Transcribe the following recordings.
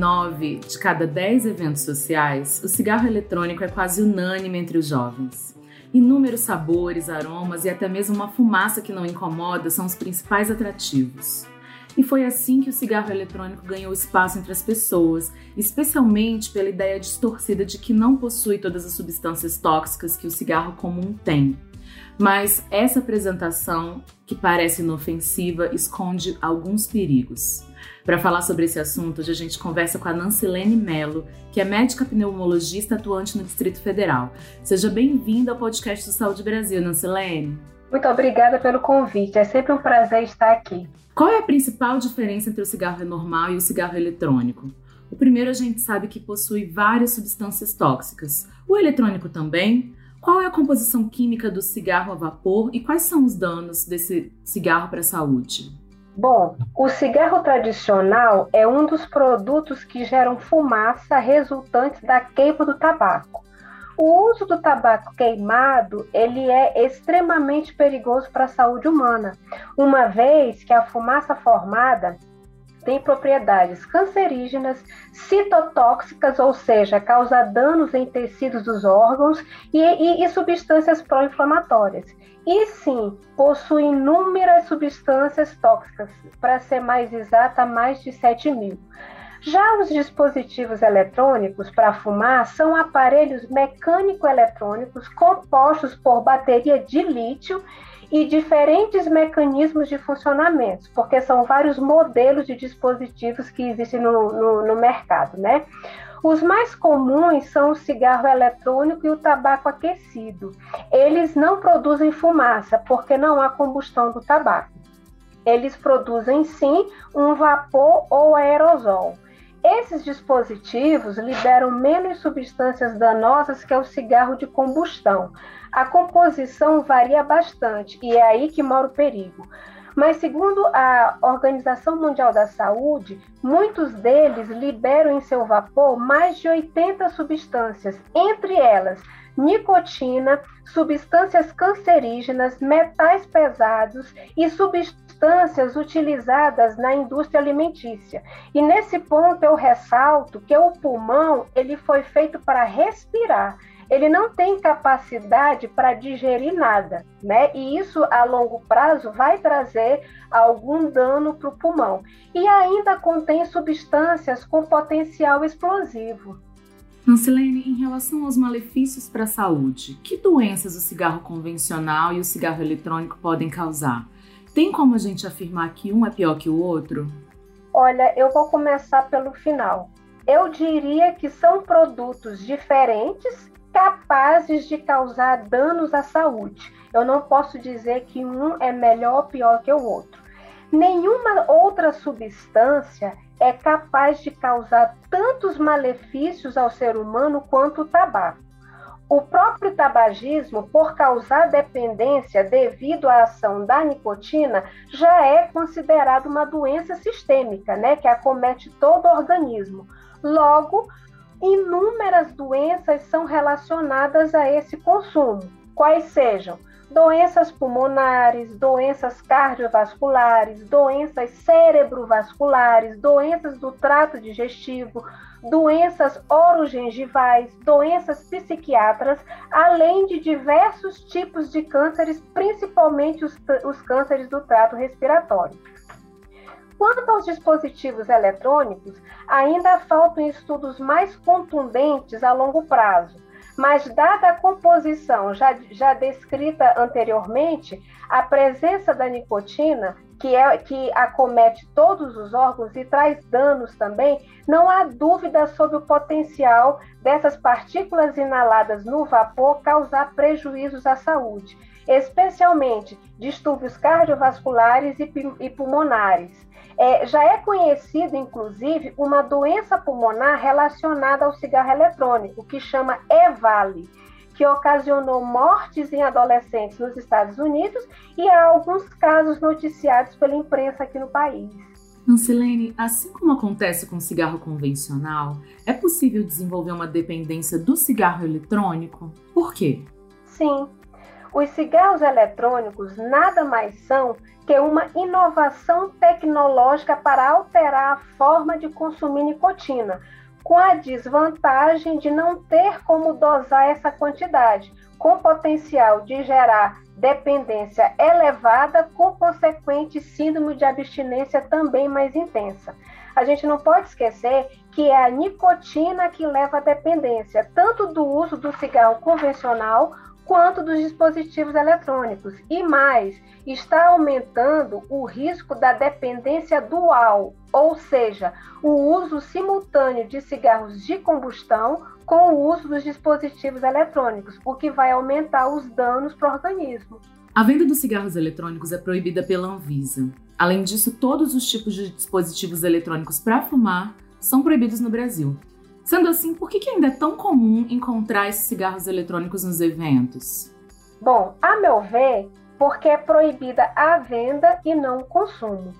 Presente em nove de cada dez eventos sociais, o cigarro eletrônico é quase unânime entre os jovens. Inúmeros sabores, aromas e até mesmo uma fumaça que não incomoda são os principais atrativos. E foi assim que o cigarro eletrônico ganhou espaço entre as pessoas, especialmente pela ideia distorcida de que não possui todas as substâncias tóxicas que o cigarro comum tem. Mas essa apresentação, que parece inofensiva, esconde alguns perigos. Para falar sobre esse assunto, hoje a gente conversa com a Nancilene Mello, que é médica pneumologista atuante no Distrito Federal. Seja bem-vinda ao podcast do Saúde Brasil, Nancilene. Muito obrigada pelo convite, é sempre um prazer estar aqui. Qual é a principal diferença entre o cigarro normal e o cigarro eletrônico? O primeiro a gente sabe que possui várias substâncias tóxicas. O eletrônico também? Qual é a composição química do cigarro a vapor e quais são os danos desse cigarro para a saúde? Bom, o cigarro tradicional é um dos produtos que geram fumaça resultante da queima do tabaco. O uso do tabaco queimado, ele é extremamente perigoso para a saúde humana, uma vez que a fumaça formada tem propriedades cancerígenas, citotóxicas, ou seja, causa danos em tecidos dos órgãos e, e, e substâncias pró-inflamatórias. E sim, possui inúmeras substâncias tóxicas, para ser mais exata, mais de 7 mil. Já os dispositivos eletrônicos para fumar são aparelhos mecânico-eletrônicos compostos por bateria de lítio e diferentes mecanismos de funcionamento, porque são vários modelos de dispositivos que existem no, no, no mercado, né? Os mais comuns são o cigarro eletrônico e o tabaco aquecido. Eles não produzem fumaça, porque não há combustão do tabaco. Eles produzem sim um vapor ou aerosol. Esses dispositivos liberam menos substâncias danosas que o cigarro de combustão. A composição varia bastante e é aí que mora o perigo. Mas, segundo a Organização Mundial da Saúde, muitos deles liberam em seu vapor mais de 80 substâncias, entre elas nicotina, substâncias cancerígenas, metais pesados e substâncias utilizadas na indústria alimentícia. E nesse ponto eu ressalto que o pulmão ele foi feito para respirar ele não tem capacidade para digerir nada, né? E isso a longo prazo vai trazer algum dano para o pulmão. E ainda contém substâncias com potencial explosivo. Nancilene, em relação aos malefícios para a saúde, que doenças o cigarro convencional e o cigarro eletrônico podem causar? Tem como a gente afirmar que um é pior que o outro? Olha, eu vou começar pelo final. Eu diria que são produtos diferentes capazes de causar danos à saúde. Eu não posso dizer que um é melhor ou pior que o outro. Nenhuma outra substância é capaz de causar tantos malefícios ao ser humano quanto o tabaco. O próprio tabagismo, por causar dependência devido à ação da nicotina, já é considerado uma doença sistêmica, né, que acomete todo o organismo. Logo, inúmeras doenças são relacionadas a esse consumo, quais sejam doenças pulmonares, doenças cardiovasculares, doenças cerebrovasculares, doenças do trato digestivo, doenças orogengivais, doenças psiquiátricas, além de diversos tipos de cânceres, principalmente os, os cânceres do trato respiratório. Quanto aos dispositivos eletrônicos, ainda faltam estudos mais contundentes a longo prazo, mas, dada a composição já, já descrita anteriormente, a presença da nicotina, que, é, que acomete todos os órgãos e traz danos também, não há dúvida sobre o potencial dessas partículas inaladas no vapor causar prejuízos à saúde, especialmente distúrbios cardiovasculares e, e pulmonares É, já é conhecido, inclusive, uma doença pulmonar relacionada ao cigarro eletrônico, que chama EVALI, que ocasionou mortes em adolescentes nos Estados Unidos e há alguns casos noticiados pela imprensa aqui no país. Ancilene, assim como acontece com o cigarro convencional, é possível desenvolver uma dependência do cigarro eletrônico? Por quê? Sim. Os cigarros eletrônicos nada mais são que uma inovação tecnológica para alterar a forma de consumir nicotina, com a desvantagem de não ter como dosar essa quantidade, com potencial de gerar dependência elevada, com consequente síndrome de abstinência também mais intensa. A gente não pode esquecer que é a nicotina que leva à dependência, tanto do uso do cigarro convencional quanto dos dispositivos eletrônicos. E mais, está aumentando o risco da dependência dual, ou seja, o uso simultâneo de cigarros de combustão com o uso dos dispositivos eletrônicos, o que vai aumentar os danos para o organismo. A venda dos cigarros eletrônicos é proibida pela Anvisa. Além disso, todos os tipos de dispositivos eletrônicos para fumar são proibidos no Brasil. Sendo assim, por que, ainda é tão comum encontrar esses cigarros eletrônicos nos eventos? Bom, a meu ver, porque é proibida a venda e não o consumo.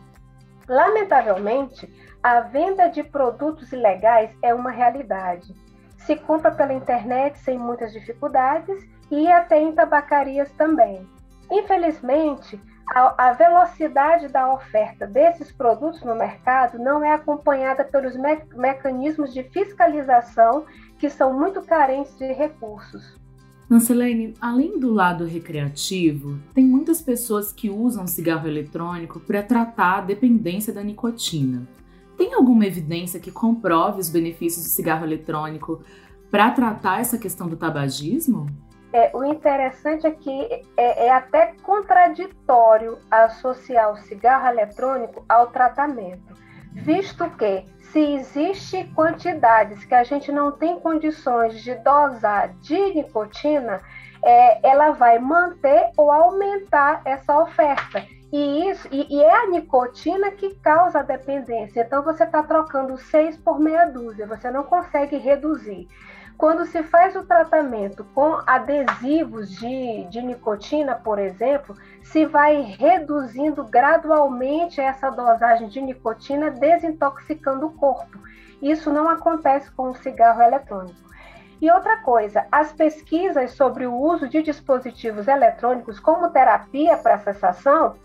Lamentavelmente, a venda de produtos ilegais é uma realidade. Se compra pela internet sem muitas dificuldades e até em tabacarias também. Infelizmente, a, a, velocidade da oferta desses produtos no mercado não é acompanhada pelos me mecanismos de fiscalização que são muito carentes de recursos. Nancelene, além do lado recreativo, tem muitas pessoas que usam cigarro eletrônico para tratar a dependência da nicotina. Tem alguma evidência que comprove os benefícios do cigarro eletrônico para tratar essa questão do tabagismo? É, o interessante é que é, é até contraditório associar o cigarro eletrônico ao tratamento, visto que se existe quantidades que a gente não tem condições de dosar de nicotina, é, ela vai manter ou aumentar essa oferta. E, isso, e, e, é a nicotina que causa a dependência. Então você está trocando seis por meia dúzia, você não consegue reduzir. Quando se faz o tratamento com adesivos de, de nicotina, por exemplo, se vai reduzindo gradualmente essa dosagem de nicotina, desintoxicando o corpo. Isso não acontece com o cigarro eletrônico. E outra coisa, as pesquisas sobre o uso de dispositivos eletrônicos como terapia para cessação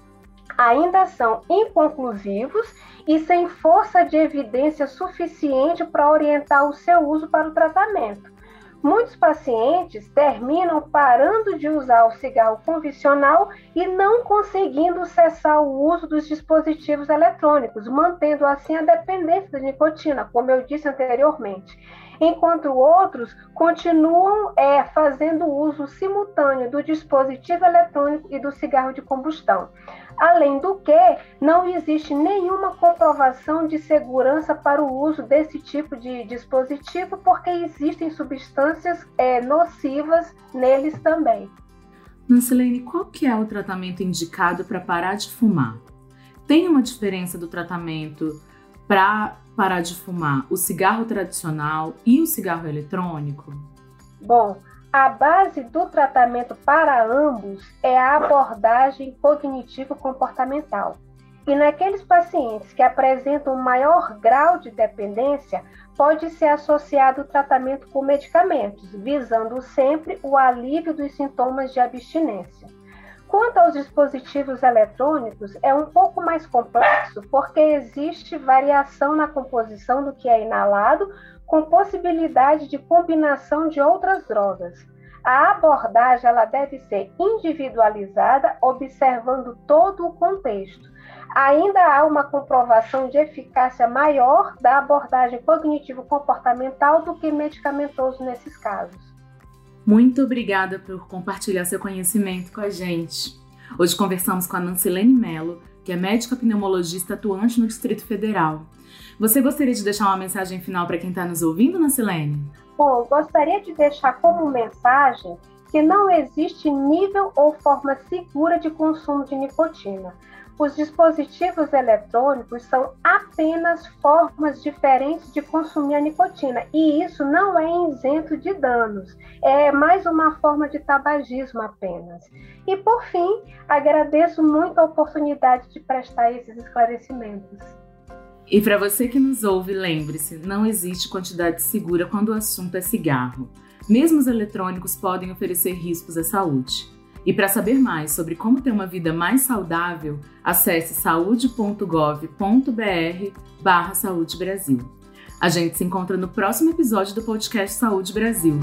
ainda são inconclusivos e sem força de evidência suficiente para orientar o seu uso para o tratamento. Muitos pacientes terminam parando de usar o cigarro convencional e não conseguindo cessar o uso dos dispositivos eletrônicos, mantendo assim a dependência da nicotina, como eu disse anteriormente enquanto outros continuam é, fazendo uso simultâneo do dispositivo eletrônico e do cigarro de combustão. Além do que, não existe nenhuma comprovação de segurança para o uso desse tipo de dispositivo, porque existem substâncias é, nocivas neles também. Nancelene, qual que é o tratamento indicado para parar de fumar? Tem uma diferença do tratamento para parar de fumar o cigarro tradicional e o cigarro eletrônico? Bom, a base do tratamento para ambos é a abordagem cognitivo-comportamental. E naqueles pacientes que apresentam maior grau de dependência, pode ser associado o tratamento com medicamentos, visando sempre o alívio dos sintomas de abstinência. Quanto aos dispositivos eletrônicos, é um pouco mais complexo porque existe variação na composição do que é inalado, com possibilidade de combinação de outras drogas. A abordagem ela deve ser individualizada, observando todo o contexto. Ainda há uma comprovação de eficácia maior da abordagem cognitivo-comportamental do que medicamentoso nesses casos. Muito obrigada por compartilhar seu conhecimento com a gente. Hoje conversamos com a Nancilene Mello, que é médica pneumologista atuante no Distrito Federal. Você gostaria de deixar uma mensagem final para quem está nos ouvindo, Nancilene? Bom, gostaria de deixar como mensagem que não existe nível ou forma segura de consumo de nicotina. Os dispositivos eletrônicos são apenas formas diferentes de consumir a nicotina e isso não é isento de danos, é mais uma forma de tabagismo apenas. E por fim, agradeço muito a oportunidade de prestar esses esclarecimentos. E para você que nos ouve, lembre-se: não existe quantidade segura quando o assunto é cigarro. Mesmo os eletrônicos podem oferecer riscos à saúde. E para saber mais sobre como ter uma vida mais saudável, acesse saúde.gov.br barra Saúde Brasil. A gente se encontra no próximo episódio do podcast Saúde Brasil.